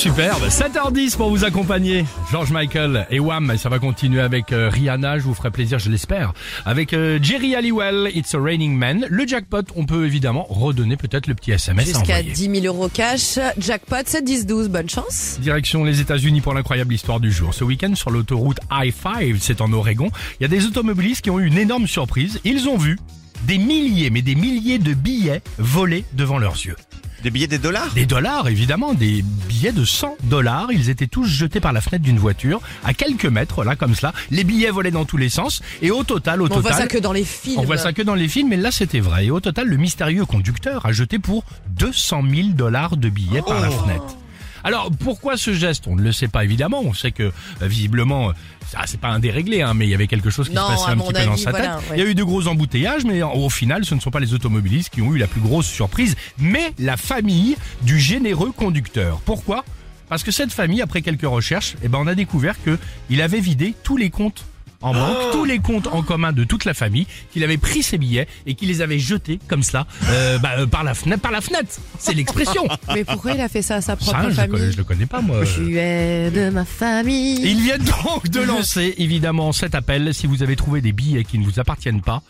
Superbe, 7h10 pour vous accompagner. George Michael et Wham, ça va continuer avec euh, Rihanna, je vous ferai plaisir, je l'espère. Avec euh, Jerry Halliwell, It's a Raining Man. Le jackpot, on peut évidemment redonner peut-être le petit SMS Jusqu'à envoyer. 10 000 euros cash. Jackpot 7 10 12. Bonne chance. Direction les États-Unis pour l'incroyable histoire du jour. Ce week-end sur l'autoroute I-5, c'est en Oregon, il y a des automobilistes qui ont eu une énorme surprise. Ils ont vu des milliers, mais des milliers de billets volés devant leurs yeux. Des billets des dollars? Des dollars, évidemment, des billets de 100 dollars. Ils étaient tous jetés par la fenêtre d'une voiture, à quelques mètres, là, comme cela. Les billets volaient dans tous les sens. Et au total, au On total. voit ça que dans les films. On voit ça que dans les films, mais là c'était vrai. Et au total, le mystérieux conducteur a jeté pour 200 000 dollars de billets par la fenêtre. Alors pourquoi ce geste? On ne le sait pas évidemment. On sait que euh, visiblement, euh, ça c'est pas un déréglé, hein, mais il y avait quelque chose qui Non, se passait un petit peu dans sa voilà, tête. ouais. Il y a eu de gros embouteillages, mais au final, ce ne sont pas les automobilistes qui ont eu la plus grosse surprise, mais la famille du généreux conducteur. Pourquoi? Parce que cette famille, après quelques recherches, eh ben on a découvert que il avait vidé tous les comptes en banque, tous les comptes en commun de toute la famille, qu'il avait pris ses billets et qu'il les avait jetés comme cela euh, bah, euh, par la fenêtre. Par la fenêtre, c'est l'expression. Mais pourquoi il a fait ça à sa propre Ça, je, le famille je le connais pas moi. Tu es de ma famille. Ils viennent donc de lancer évidemment cet appel. Si vous avez trouvé des billets qui ne vous appartiennent pas,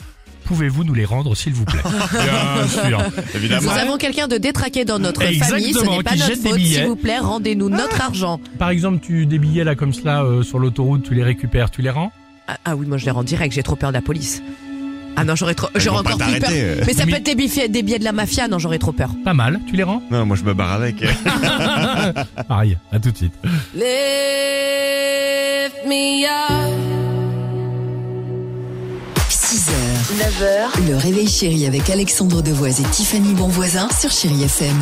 pouvez-vous nous les rendre s'il vous plaît Bien sûr. Nous Évidemment. avons quelqu'un de détraqué dans notre Exactement, famille. Ce n'est pas notre faute. S'il vous plaît, rendez-nous notre argent. Par exemple, tu des billets là comme cela euh, sur l'autoroute, tu les récupères, tu les rends Ah, ah oui, moi je les rends direct. J'ai trop peur de la police. Ah non, j'aurais trop, j'aurais encore plus peur. euh. Mais ça peut être des billets, des billets de la mafia. Non, j'aurais trop peur. Pas mal, tu les rends? Non, moi je me barre avec. Pareil, à tout de suite. Lift me up. 6h, 9h, le réveil chéri avec Alexandre Devoise et Tiffany Bonvoisin sur Chéri FM.